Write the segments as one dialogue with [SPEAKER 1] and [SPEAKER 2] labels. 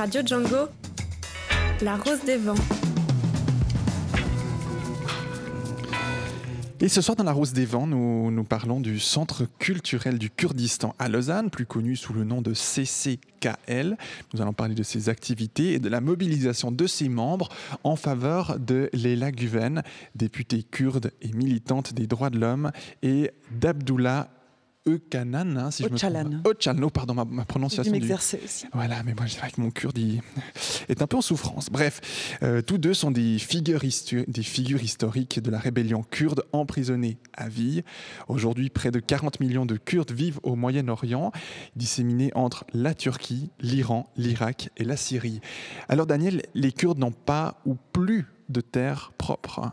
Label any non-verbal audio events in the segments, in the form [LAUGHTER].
[SPEAKER 1] Radio Django, La Rose des Vents.
[SPEAKER 2] Et ce soir, dans la Rose des Vents, nous, parlons du Centre culturel du Kurdistan à Lausanne, plus connu sous le nom de CCKL. Nous allons parler de ses activités et de la mobilisation de ses membres en faveur de Leila Guven, députée kurde et militante des droits de l'homme, et d'Abdullah Öcalan, hein, si je me trompe. Pardon, ma, ma prononciation.
[SPEAKER 3] Du aussi.
[SPEAKER 2] Voilà, mais moi, je dirais que mon kurde [LAUGHS] est un peu en souffrance. Bref, euh, tous deux sont des figures, des figures historiques de la rébellion kurde emprisonnée à vie. Aujourd'hui, près de 40 millions de Kurdes vivent au Moyen-Orient, disséminés entre la Turquie, l'Iran, l'Irak et la Syrie. Alors, Daniel, les Kurdes n'ont pas ou plus de terre propre.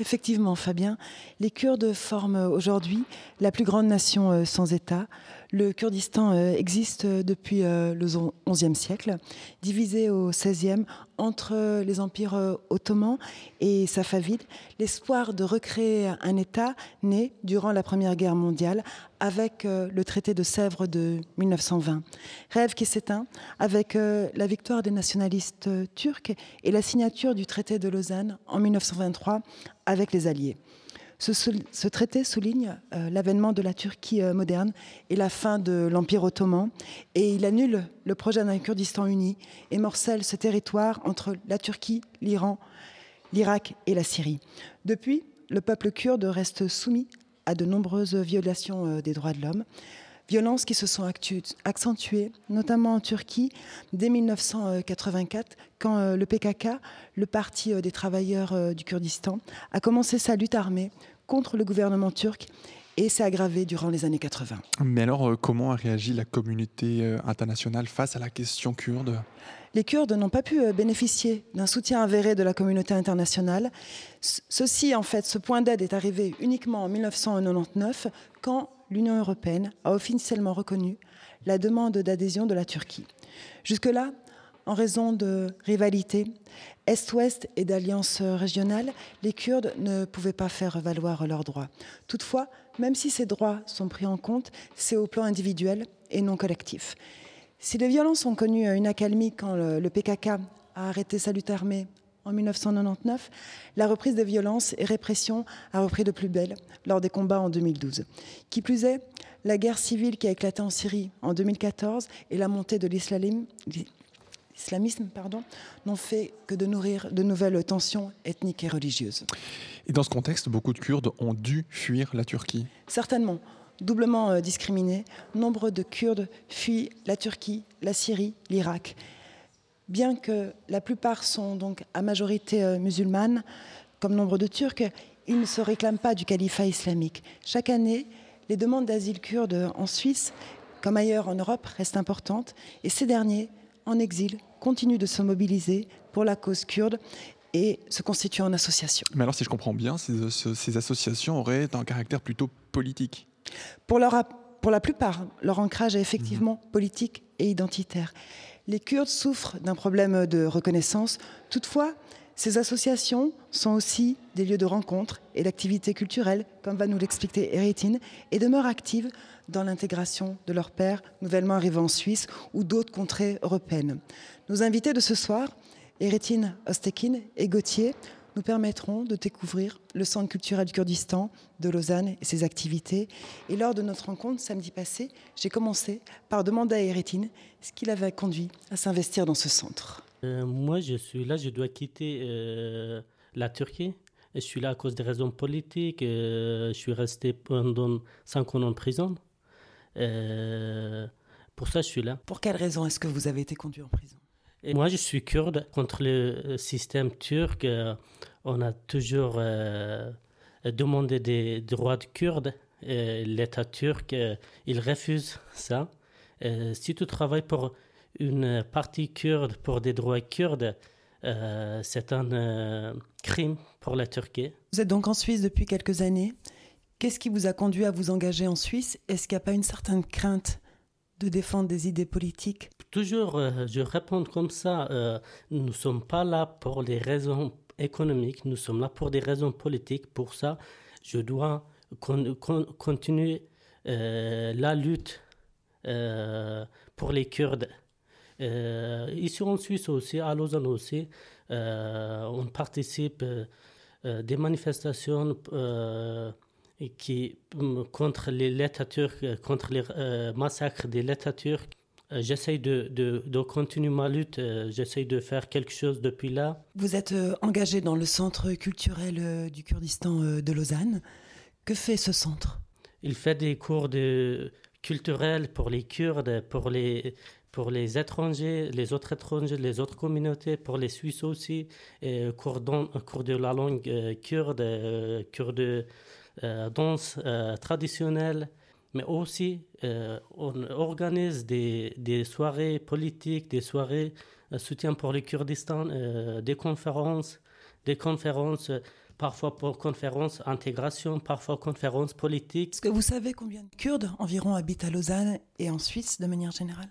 [SPEAKER 3] Effectivement, Fabien, les Kurdes forment aujourd'hui la plus grande nation euh, sans État. Le Kurdistan euh, existe depuis euh, le XIe siècle, divisé au XVIe entre les empires ottomans et safavides. L'espoir de recréer un État naît durant la Première Guerre mondiale avec le traité de Sèvres de 1920. Rêve qui s'éteint avec la victoire des nationalistes turcs et la signature du traité de Lausanne en 1923 avec les Alliés. Ce, traité souligne euh, l'avènement de la Turquie euh, moderne et la fin de l'Empire ottoman, et il annule le projet d'un Kurdistan uni et morcelle ce territoire entre la Turquie, l'Iran, l'Irak et la Syrie. Depuis, le peuple kurde reste soumis à de nombreuses violations euh, des droits de l'homme violences qui se sont accentuées, notamment en Turquie, dès 1984, quand le PKK, le Parti des travailleurs du Kurdistan, a commencé sa lutte armée contre le gouvernement turc et s'est aggravé durant les années 80.
[SPEAKER 2] Mais alors, comment a réagi la communauté internationale face à la question kurde?
[SPEAKER 3] Les Kurdes n'ont pas pu bénéficier d'un soutien avéré de la communauté internationale. Ceci, en fait, ce point d'aide est arrivé uniquement en 1999, quand l'Union européenne a officiellement reconnu la demande d'adhésion de la Turquie. Jusque-là, en raison de rivalités Est-Ouest et d'alliances régionales, les Kurdes ne pouvaient pas faire valoir leurs droits. Toutefois, même si ces droits sont pris en compte, c'est au plan individuel et non collectif. Si les violences ont connu une accalmie quand le, PKK a arrêté sa lutte armée en 1999, la reprise des violences et répression a repris de plus belle lors des combats en 2012. Qui plus est, la guerre civile qui a éclaté en Syrie en 2014 et la montée de l'islamisme n'ont fait que de nourrir de nouvelles tensions ethniques et religieuses.
[SPEAKER 2] Et dans ce contexte, beaucoup de Kurdes ont dû fuir la Turquie
[SPEAKER 3] Certainement. Doublement euh, discriminés, nombre de Kurdes fuient la Turquie, la Syrie, l'Irak bien que la plupart sont donc à majorité euh, musulmane, comme nombre de Turcs, ils ne se réclament pas du califat islamique. Chaque année, les demandes d'asile kurdes en Suisse, comme ailleurs en Europe, restent importantes, et ces derniers, en exil, continuent de se mobiliser pour la cause kurde et se constituent en association.
[SPEAKER 2] Mais alors, si je comprends bien, ces, associations auraient un caractère plutôt politique
[SPEAKER 3] pour, pour la plupart, leur ancrage est effectivement mmh. politique et identitaire. Les Kurdes souffrent d'un problème de reconnaissance. Toutefois, ces associations sont aussi des lieux de rencontre et d'activités culturelles, comme va nous l'expliquer Eritine, et demeurent actives dans l'intégration de leurs pères nouvellement arrivés en Suisse ou d'autres contrées européennes. Nos invités de ce soir, Eritine Ostekin et Gauthier, nous permettront de découvrir le Centre culturel du Kurdistan de Lausanne et ses activités. Et lors de notre rencontre samedi passé, j'ai commencé par demander à Eretine ce qui l'avait conduit à s'investir dans ce centre.
[SPEAKER 4] Euh, moi, je suis là, je dois quitter euh, la Turquie. Je suis là à cause des raisons politiques. Euh, je suis resté pendant cinq ans en prison. Pour ça, je suis là.
[SPEAKER 3] Pour quelle raison est-ce que vous avez été conduit en prison?
[SPEAKER 4] Et moi, je suis kurde. Contre le système turc, euh, on a toujours euh, demandé des droits de kurdes. L'État turc, euh, il refuse ça. si tu travailles pour une partie kurde, pour des droits kurdes, c'est un crime pour la Turquie.
[SPEAKER 3] Vous êtes donc en Suisse depuis quelques années. Qu'est-ce qui vous a conduit à vous engager en Suisse? Est-ce qu'il n'y a pas une certaine crainte de défendre des idées politiques?
[SPEAKER 4] Toujours, euh, je réponds comme ça. Euh, nous ne sommes pas là pour des raisons économiques, nous sommes là pour des raisons politiques. Pour ça, je dois continuer euh, la lutte pour les Kurdes. ici en Suisse aussi, à Lausanne aussi, on participe des manifestations qui, contre l'État turc, contre les massacres de l'État turc. J'essaye de, de, de, continuer ma lutte, j'essaye de faire quelque chose depuis là.
[SPEAKER 3] Vous êtes engagé dans le centre culturel du Kurdistan de Lausanne. Que fait ce centre?
[SPEAKER 4] Il fait des cours de culturels pour les Kurdes, pour les, pour les étrangers, les autres étrangers, les autres communautés, pour les Suisses aussi, et cours, cours de la langue euh, kurde, euh, cours de euh, danse traditionnelle. Mais aussi, on organise des, des, soirées politiques, des soirées soutien pour le Kurdistan, des conférences, des conférences parfois pour conférences intégration, parfois conférences politiques.
[SPEAKER 3] Est-ce que vous savez combien de Kurdes environ habitent à Lausanne et en Suisse de manière générale?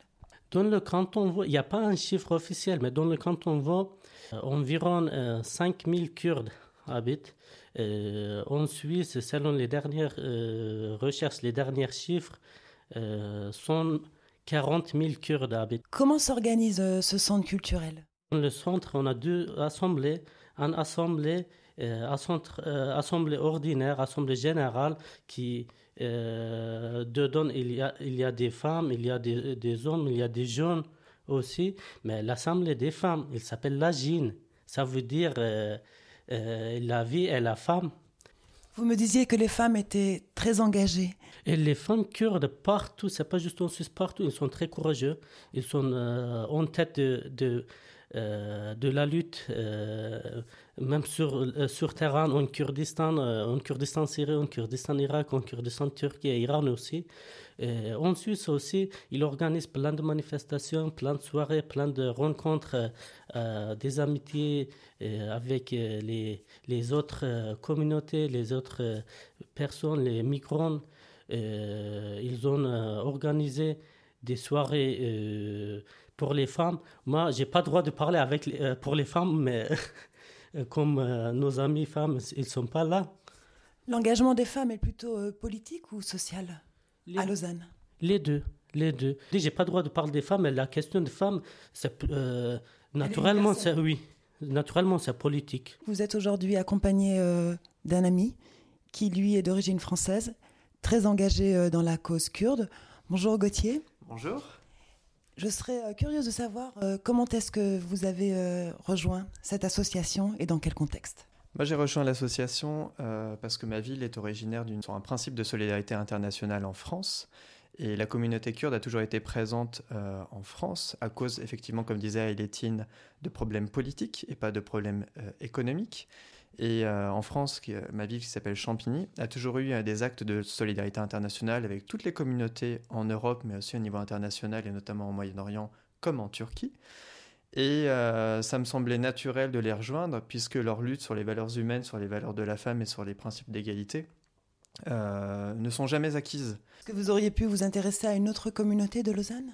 [SPEAKER 4] Dans le canton, il n'y a pas un chiffre officiel, mais dans le canton Vaud, euh, environ 5000 euh, Kurdes habitent. Euh, en Suisse, selon les dernières recherches, les derniers chiffres, sont 40 000 Kurdes habitent.
[SPEAKER 3] Comment s'organise ce centre culturel?
[SPEAKER 4] Dans le centre, on a deux assemblées. Un assemblée euh, euh, assemblée ordinaire, assemblée générale, qui euh, dedans il y, a, il y a des femmes, il y a des, des hommes, il y a des jeunes aussi, mais l'assemblée des femmes, il s'appelle la GIN. Ça veut dire la vie et la femme.
[SPEAKER 3] Vous me disiez que les femmes étaient très engagées.
[SPEAKER 4] Et les femmes kurdes partout, c'est pas juste en Suisse, partout, ils sont très courageux. Ils sont en tête de, de, de la lutte même sur, euh, sur terrain en Kurdistan, euh, en Kurdistan Syrie, en Kurdistan Irak, en Kurdistan Turquie et Iran aussi. En Suisse aussi, il organise plein de manifestations, plein de soirées, plein de rencontres, euh, des amitiés avec les, les autres communautés, les autres personnes, les migrants. ils ont organisé des soirées pour les femmes. Moi, j'ai pas le droit de parler avec pour les femmes, mais [LAUGHS] Euh, comme euh, nos amis femmes, ils ne sont pas là.
[SPEAKER 3] L'engagement des femmes est plutôt euh, politique ou social à Lausanne?
[SPEAKER 4] Les deux. Les deux. J'ai pas le droit de parler des femmes, mais la question des femmes, c'est naturellement, c'est oui, naturellement, c'est politique.
[SPEAKER 3] Vous êtes aujourd'hui accompagné d'un ami qui, lui, est d'origine française, très engagé dans la cause kurde. Bonjour Gauthier.
[SPEAKER 5] Bonjour.
[SPEAKER 3] Je serais euh, curieuse de savoir euh, comment est-ce que vous avez euh, rejoint cette association et dans quel contexte?
[SPEAKER 5] Moi, j'ai rejoint l'association parce que ma ville est originaire d'un principe de solidarité internationale en France. Et la communauté kurde a toujours été présente en France à cause, effectivement, comme disait Ailétine, de problèmes politiques et pas de problèmes économiques. Et euh, en France, euh, ma ville qui s'appelle Champigny a toujours eu euh, des actes de solidarité internationale avec toutes les communautés en Europe, mais aussi au niveau international et notamment au Moyen-Orient comme en Turquie. Et ça me semblait naturel de les rejoindre puisque leur lutte sur les valeurs humaines, sur les valeurs de la femme et sur les principes d'égalité ne sont jamais acquises.
[SPEAKER 3] Est-ce que vous auriez pu vous intéresser à une autre communauté de Lausanne?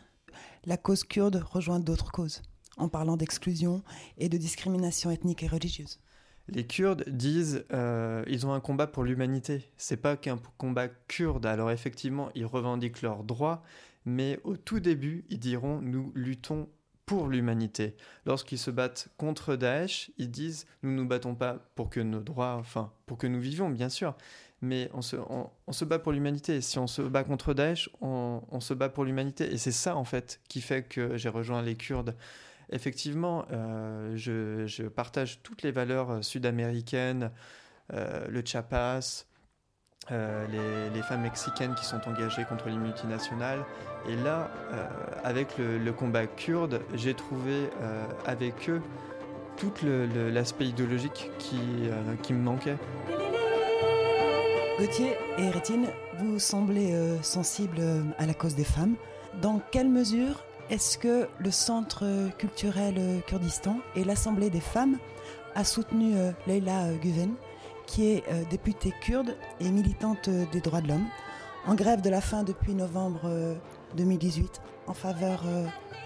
[SPEAKER 3] La cause kurde rejoint d'autres causes, en parlant d'exclusion et de discrimination ethnique et religieuse.
[SPEAKER 5] Les Kurdes disent euh, ils ont un combat pour l'humanité. C'est pas qu'un combat kurde. Alors effectivement, ils revendiquent leurs droits, mais au tout début, ils diront nous luttons pour l'humanité. Lorsqu'ils se battent contre Daesh, ils disent nous nous battons pas pour que nos droits, enfin pour que nous vivions bien sûr, mais on se, on, se bat pour l'humanité. Si on se bat contre Daesh, on, on se bat pour l'humanité. Et c'est ça en fait qui fait que j'ai rejoint les Kurdes effectivement, euh, je, partage toutes les valeurs euh, sud-américaines, euh, le Chiapas, les, femmes mexicaines qui sont engagées contre les multinationales. Et là, avec le, combat kurde, j'ai trouvé avec eux tout l'aspect idéologique qui, me manquait.
[SPEAKER 3] Gauthier et Rétine, vous semblez sensibles à la cause des femmes. Dans quelle mesure est-ce que le Centre culturel Kurdistan et l'Assemblée des femmes a soutenu euh, Leila Guven, qui est euh, députée kurde et militante des droits de l'homme, en grève de la faim depuis novembre 2018 euh, en faveur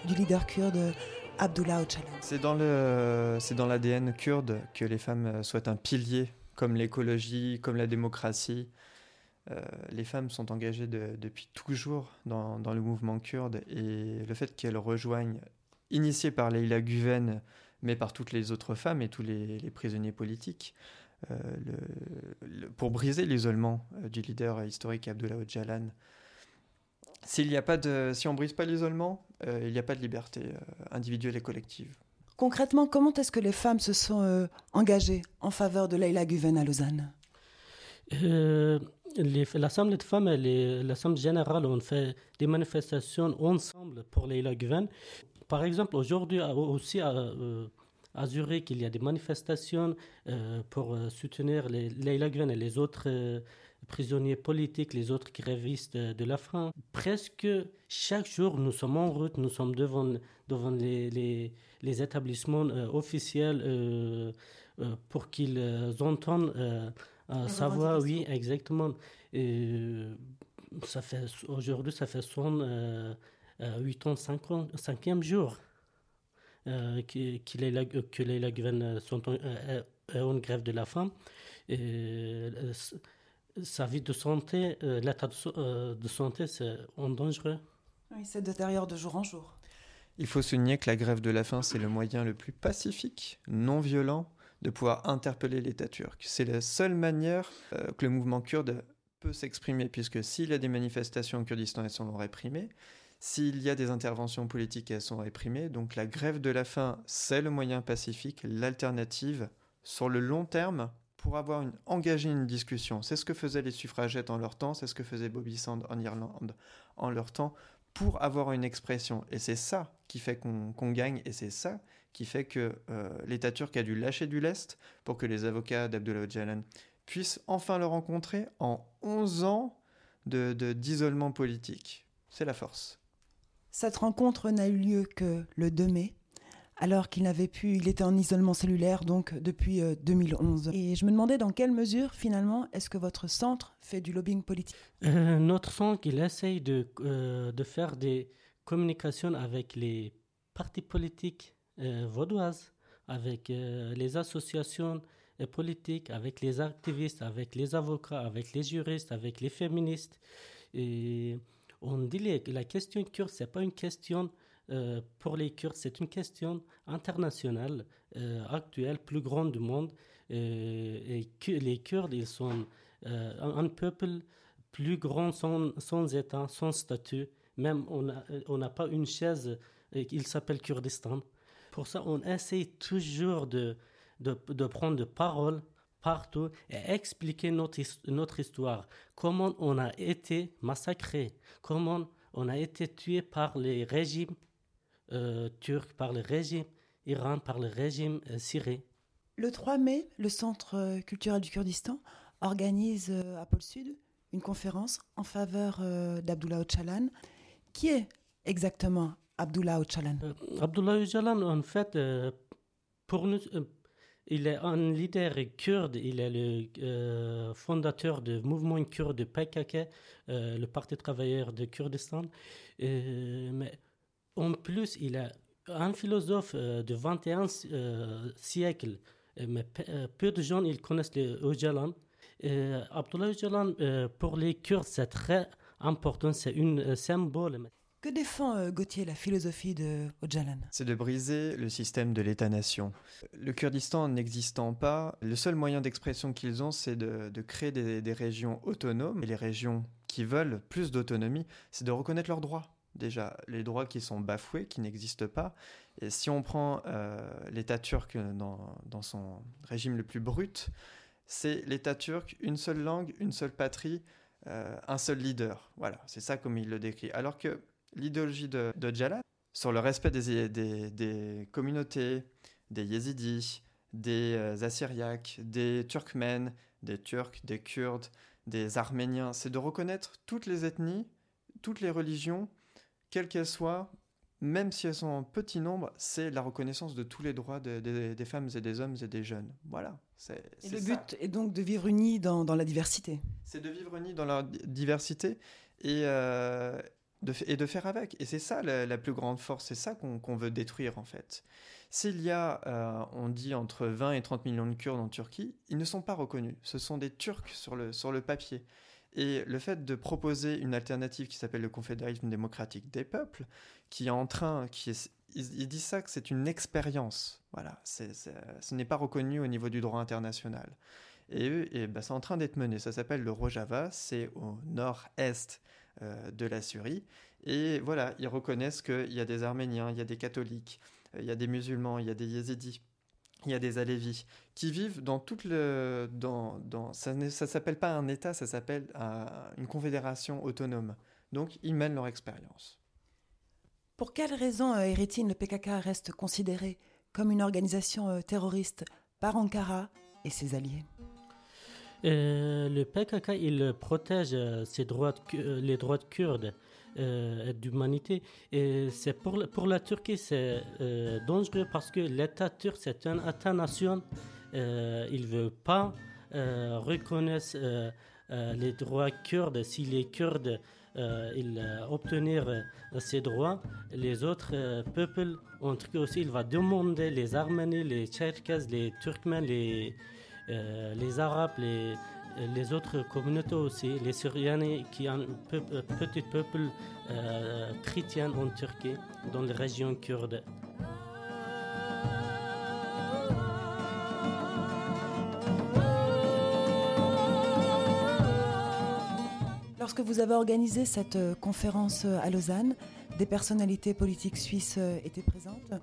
[SPEAKER 3] du leader kurde Abdullah Öcalan?
[SPEAKER 5] C'est dans c'est dans l'ADN kurde que les femmes soient un pilier, comme l'écologie, comme la démocratie, euh, les femmes sont engagées depuis toujours dans, le mouvement kurde et le fait qu'elles rejoignent initié par Leila Guven, mais par toutes les autres femmes et tous les, prisonniers politiques, euh, pour briser l'isolement euh, du leader historique Abdullah Öcalan. S'il n'y a pas de, si on brise pas l'isolement, il n'y a pas de liberté individuelle et collective.
[SPEAKER 3] Concrètement, comment est-ce que les femmes se sont engagées en faveur de Leila Guven à Lausanne?
[SPEAKER 4] L'Assemblée de femmes et l'Assemblée générale ont fait des manifestations ensemble pour Leila Guven. Par exemple, aujourd'hui aussi à, euh, à, Zurich, il y a des manifestations euh, pour euh, soutenir les, Leila et les autres prisonniers politiques, les autres grévistes de la France. Presque chaque jour, nous sommes en route, nous sommes devant, devant les, les, les établissements officiels pour qu'ils entendent savoir, oui, exactement. Et, ça fait, aujourd'hui, ça fait son euh, 8 ans, 5 ans, 5e jour euh, qu'il est la, que les Laguen sont en, euh, en, grève de la faim. Et, euh, sa vie de santé, euh, l'état de, de, santé, c'est en dangereux.
[SPEAKER 3] Oui, c'est détériore de jour en jour.
[SPEAKER 5] Il faut souligner que la grève de la faim, c'est le moyen le plus pacifique, non violent, de pouvoir interpeller l'État turc. C'est la seule manière euh, que le mouvement kurde peut s'exprimer, puisque s'il y a des manifestations au Kurdistan, elles sont réprimées. S'il y a des interventions politiques, elles sont réprimées. Donc la grève de la faim, c'est le moyen pacifique, l'alternative sur le long terme pour avoir une, engager une discussion. C'est ce que faisaient les suffragettes en leur temps, c'est ce que faisait Bobby Sand en Irlande en leur temps, pour avoir une expression. Et c'est ça qui fait qu'on gagne, et c'est ça qui fait que euh, l'État turc a dû lâcher du lest pour que les avocats d'Abdullah Öcalan puissent enfin le rencontrer en 11 ans d'isolement de, politique. C'est la force.
[SPEAKER 3] Cette rencontre n'a eu lieu que le 2 mai, alors qu'il n'avait pu, il était en isolement cellulaire donc depuis 2011. Euh, Et je me demandais dans quelle mesure finalement est-ce que votre centre fait du lobbying politique?
[SPEAKER 4] Euh, Notre centre, il essaye de, de faire des communications avec les partis politiques euh, vaudoises, avec euh, les associations euh, politiques, avec les activistes, avec les avocats, avec les juristes, avec les féministes. On dit que la question kurde, ce n'est pas une question pour les Kurdes, c'est une question internationale, actuelle, plus grande du monde. les Kurdes, ils sont un peuple plus grand sans, sans État, sans statut. Même on n'a pas une chaise, il s'appelle Kurdistan. Pour ça, on essaie toujours de, de, prendre de parole partout et expliquer notre, notre histoire. Comment on a été massacré, comment on a été tué par les régimes euh, turcs, par le régime iran, par le régime euh, syrien.
[SPEAKER 3] Le 3 mai, le Centre culturel du Kurdistan organise euh, à Pôle Sud une conférence en faveur euh, d'Abdullah Öcalan. Qui est exactement Abdullah Öcalan
[SPEAKER 4] euh, Abdullah Öcalan, en fait, euh, pour nous, euh, il est un leader kurde, il est le fondateur du mouvement kurde PKK, le Parti travailleur de Kurdistan. mais en plus, il est un philosophe du 21 siècle. Mais peu de gens ils connaissent le Öcalan. Abdullah Öcalan, pour les Kurdes, c'est très important, c'est un symbole.
[SPEAKER 3] Que défend euh, Gauthier la philosophie de Öcalan
[SPEAKER 5] C'est de briser le système de l'État-nation. Le Kurdistan n'existant pas, le seul moyen d'expression qu'ils ont, c'est de, créer des, régions autonomes. Et les régions qui veulent plus d'autonomie, c'est de reconnaître leurs droits. Déjà, les droits qui sont bafoués, qui n'existent pas. Et si on prend euh, l'État turc dans, dans son régime le plus brut, c'est l'État turc, une seule langue, une seule patrie, euh, un seul leader. Voilà, c'est ça comme il le décrit. Alors que l'idéologie de, de Jalal sur le respect des, des, des communautés, des yézidis, des euh, assyriaques, des turkmènes, des turcs, des kurdes, des arméniens, c'est de reconnaître toutes les ethnies, toutes les religions, quelles qu'elles soient, même si elles sont en petit nombre, c'est la reconnaissance de tous les droits de, de, des femmes et des hommes et des jeunes. Voilà.
[SPEAKER 3] C'est, et le but ça. est donc de vivre unis dans, dans la diversité.
[SPEAKER 5] C'est de vivre unis dans la diversité et, euh, et de faire avec. Et c'est ça la, plus grande force, c'est ça qu'on qu veut détruire en fait. S'il y a, euh, on dit, entre 20 et 30 millions de Kurdes en Turquie, ils ne sont pas reconnus. Ce sont des Turcs sur le, sur le papier. Et le fait de proposer une alternative qui s'appelle le confédéralisme démocratique des peuples, qui est en train, qui est ils, disent ça que c'est une expérience. Voilà, c'est, ce n'est pas reconnu au niveau du droit international. Et, et bah, c'est en train d'être mené. Ça s'appelle le Rojava, c'est au nord-est de la Syrie. Et voilà, ils reconnaissent qu'il y a des Arméniens, il y a des catholiques, il y a des musulmans, il y a des yézidis, il y a des Alévis qui vivent dans toute le. Dans, dans, ça ne s'appelle pas un État, ça s'appelle une confédération autonome. Donc ils mènent leur expérience.
[SPEAKER 3] Pour quelles raisons, euh, le PKK reste considéré comme une organisation euh, terroriste par Ankara et ses alliés?
[SPEAKER 4] Euh, Le PKK, il protège euh, ses droits les droits de Kurdes euh, d'humanité. Et c'est pour, pour la Turquie, c'est dangereux parce que l'État turc, c'est un État-nation. il ne veut pas reconnaître les droits kurdes. Si les Kurdes euh, il euh, obtenir euh, ses droits. Les autres peuples, en cas aussi, il va demander les Arméniens, les Tcherkesses, les Turkmènes, les, les Arabes, les, autres communautés aussi, les Syriens qui ont un petit peuple chrétien en Turquie, dans les régions kurdes.
[SPEAKER 3] Lorsque vous avez organisé cette euh, conférence euh, à Lausanne, des personnalités politiques suisses euh, étaient présentes.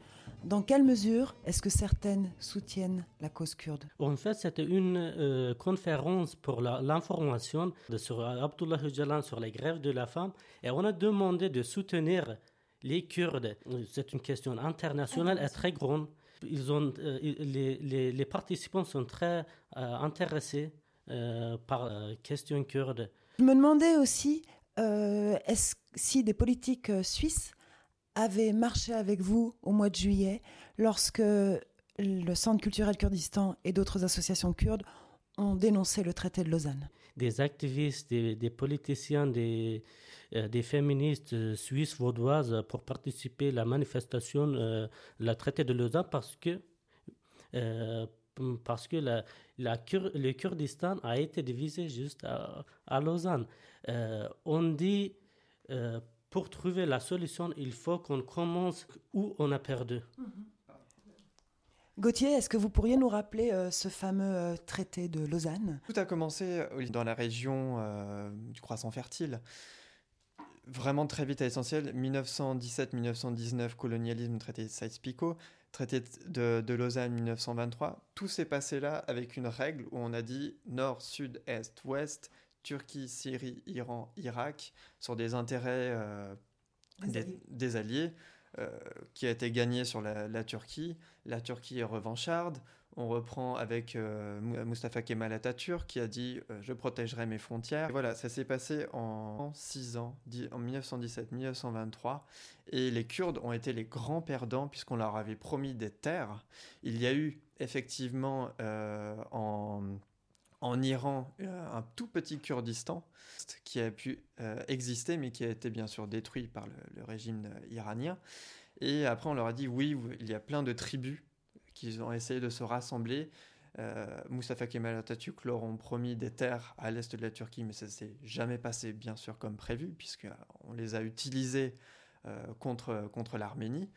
[SPEAKER 3] Dans quelle mesure est-ce que certaines soutiennent la cause kurde?
[SPEAKER 4] En fait, c'était une conférence pour l'information sur Abdullah Öcalan sur les grèves de la femme et on a demandé de soutenir les Kurdes. C'est une question internationale et très grande. Ils ont, les, les, participants sont très intéressés par la question kurde.
[SPEAKER 3] Je me demandais aussi euh, est-ce, si des politiques euh, suisses avaient marché avec vous au mois de juillet lorsque le Centre culturel Kurdistan et d'autres associations kurdes ont dénoncé le traité de Lausanne.
[SPEAKER 4] Des activistes, des, politiciens, des, euh, féministes suisses, vaudoises pour participer à la manifestation, euh, le traité de Lausanne parce que parce que la, le Kurdistan a été divisé juste à, Lausanne. Euh, on dit, euh, pour trouver la solution, il faut qu'on commence où on a perdu. Mm-hmm.
[SPEAKER 3] Gauthier, est-ce que vous pourriez nous rappeler euh, ce fameux traité de Lausanne?
[SPEAKER 5] Tout a commencé dans la région du croissant fertile vraiment très vite à l'essentiel. 1917-1919, colonialisme, traité de Sykes-Picot, traité de, de, Lausanne 1923. Tout s'est passé là avec une règle où on a dit nord, sud, est, ouest, Turquie, Syrie, Iran, Irak, sur des intérêts euh, des, alliés. Euh, qui a été gagné sur la, Turquie. La Turquie est revancharde. On reprend avec euh, Mustafa Kemal Atatürk qui a dit Je protégerai mes frontières. voilà, ça s'est passé en 6 ans, en 1917-1923. Et les Kurdes ont été les grands perdants puisqu'on leur avait promis des terres. Il y a eu effectivement en en Iran un tout petit Kurdistan qui a pu euh, exister mais qui a été bien sûr détruit par le, régime iranien. Et après on leur a dit oui, il y a plein de tribus qui ont essayé de se rassembler. Euh, Mustafa Kemal Atatürk leur ont promis des terres à l'est de la Turquie, mais ça s'est jamais passé bien sûr comme prévu puisqu'on les a utilisés euh, contre, contre l'Arménie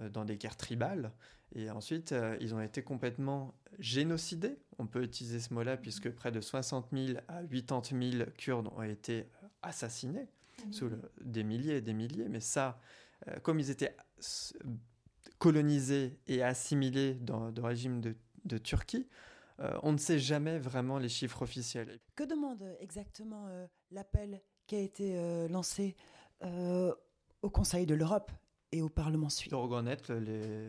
[SPEAKER 5] euh, dans des guerres tribales. Et ensuite, euh, ils ont été complètement génocidés. On peut utiliser ce mot-là puisque près de 60 000 à 80 000 Kurdes ont été assassinés, mmh. sous des milliers et des milliers. Mais ça, comme ils étaient colonisés et assimilés dans le régime de, de Turquie, on ne sait jamais vraiment les chiffres officiels.
[SPEAKER 3] Que demande exactement l'appel qui a été lancé au Conseil de l'Europe et au Parlement suisse.
[SPEAKER 5] De reconnaître les,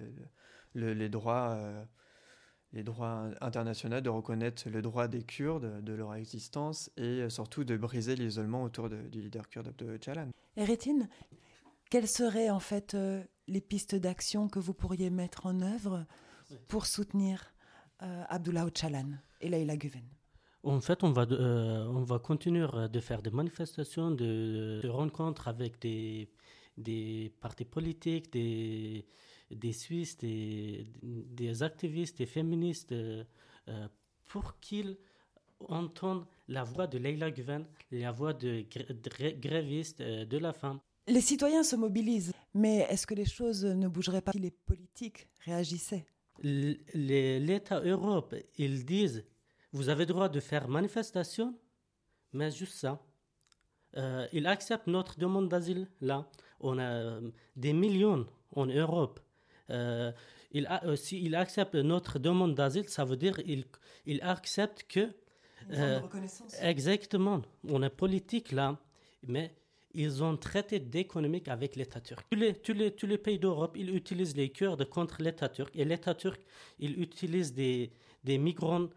[SPEAKER 5] les, droits, euh, les droits internationaux, de reconnaître le droit des Kurdes, de leur existence et surtout de briser l'isolement autour du leader kurde de Öcalan.
[SPEAKER 3] Eretine, quelles seraient en fait euh, les pistes d'action que vous pourriez mettre en œuvre pour soutenir euh, Abdullah Öcalan et Leila Güven
[SPEAKER 4] en fait, on va, on va continuer de faire des manifestations, de, de rencontres avec des, des partis politiques, des, des Suisses, des, des activistes, des féministes, euh, pour qu'ils entendent la voix de Leila Guven, la voix de, grévistes euh, de la femme.
[SPEAKER 3] Les citoyens se mobilisent, Mais est-ce que les choses ne bougeraient pas si les politiques réagissaient?
[SPEAKER 4] L'État Europe, ils disent, vous avez droit de faire manifestation, mais juste ça. Euh, ils acceptent notre demande d'asile là. On a euh, des millions en Europe. Euh, il a, si ils acceptent notre demande d'asile, ça veut dire qu'ils il acceptent que. exactement. On est politique là, mais ils ont traité d'économique avec l'État turc. Tous les, tous les, tous les pays d'Europe, ils utilisent les Kurdes contre l'État turc. Et l'État turc, il utilise des, des migrants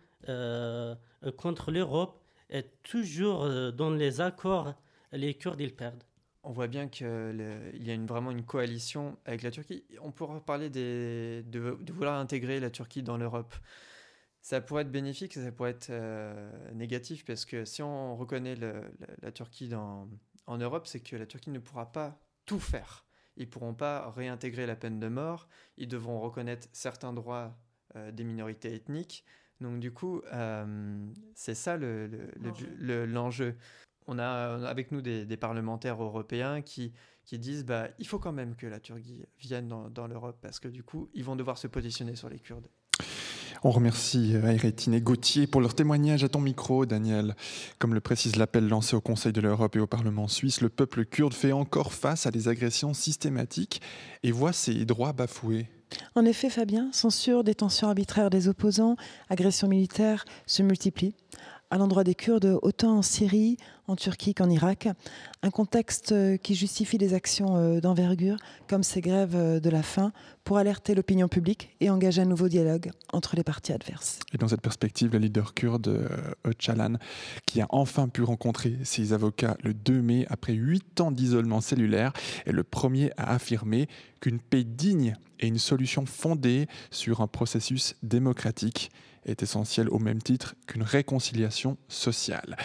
[SPEAKER 4] contre l'Europe. Et toujours dans les accords les Kurdes, ils perdent.
[SPEAKER 5] On voit bien qu'il y a une, vraiment une coalition avec la Turquie. On pourra parler des, de, vouloir intégrer la Turquie dans l'Europe. Ça pourrait être bénéfique, ça pourrait être euh, négatif, parce que si on reconnaît la, Turquie dans, en Europe, c'est que la Turquie ne pourra pas tout faire. Ils ne pourront pas réintégrer la peine de mort, ils devront reconnaître certains droits euh, des minorités ethniques. Donc du coup, euh, c'est ça l'enjeu. Le, on a avec nous des, parlementaires européens qui, qui disent bah, il faut quand même que la Turquie vienne dans, l'Europe parce que du coup, ils vont devoir se positionner sur les Kurdes.
[SPEAKER 2] On remercie Ayretine et Gauthier pour leur témoignage à ton micro, Daniel. Comme le précise l'appel lancé au Conseil de l'Europe et au Parlement suisse, le peuple kurde fait encore face à des agressions systématiques et voit ses droits bafoués.
[SPEAKER 3] En effet, Fabien, censure, détention arbitraire des opposants, agressions militaires se multiplient à l'endroit des Kurdes, autant en Syrie, en Turquie qu'en Irak. Un contexte euh, qui justifie des actions euh, d'envergure, comme ces grèves euh, de la faim, pour alerter l'opinion publique et engager un nouveau dialogue entre les parties adverses.
[SPEAKER 2] Et dans cette perspective, le leader kurde Öcalan, qui a enfin pu rencontrer ses avocats le 2 mai après huit ans d'isolement cellulaire, est le premier à affirmer qu'une paix digne et une solution fondée sur un processus démocratique est essentiel au même titre qu'une réconciliation sociale.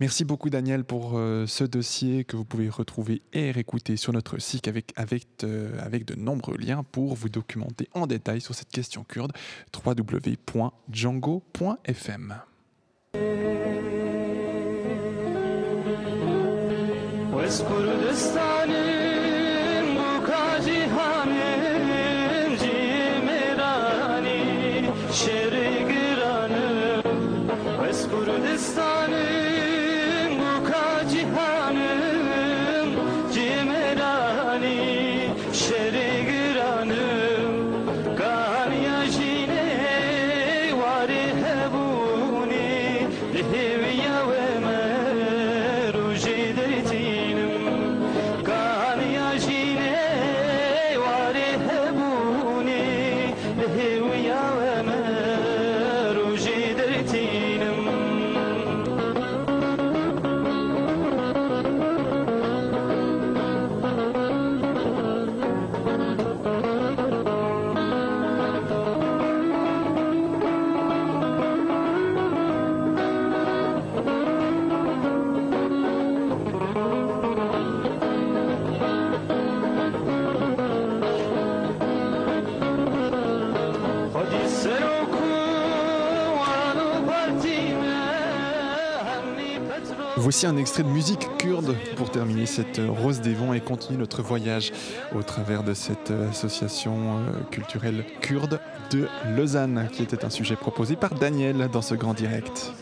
[SPEAKER 2] Merci beaucoup Daniel pour euh, ce dossier que vous pouvez retrouver et réécouter sur notre site avec, avec, euh, avec de nombreux liens pour vous documenter en détail sur cette question kurde www.django.fm. Voici un extrait de musique kurde pour terminer cette Rose des Vents et continuer notre voyage au travers de cette association euh, culturelle kurde de Lausanne, qui était un sujet proposé par Daniel dans ce grand direct.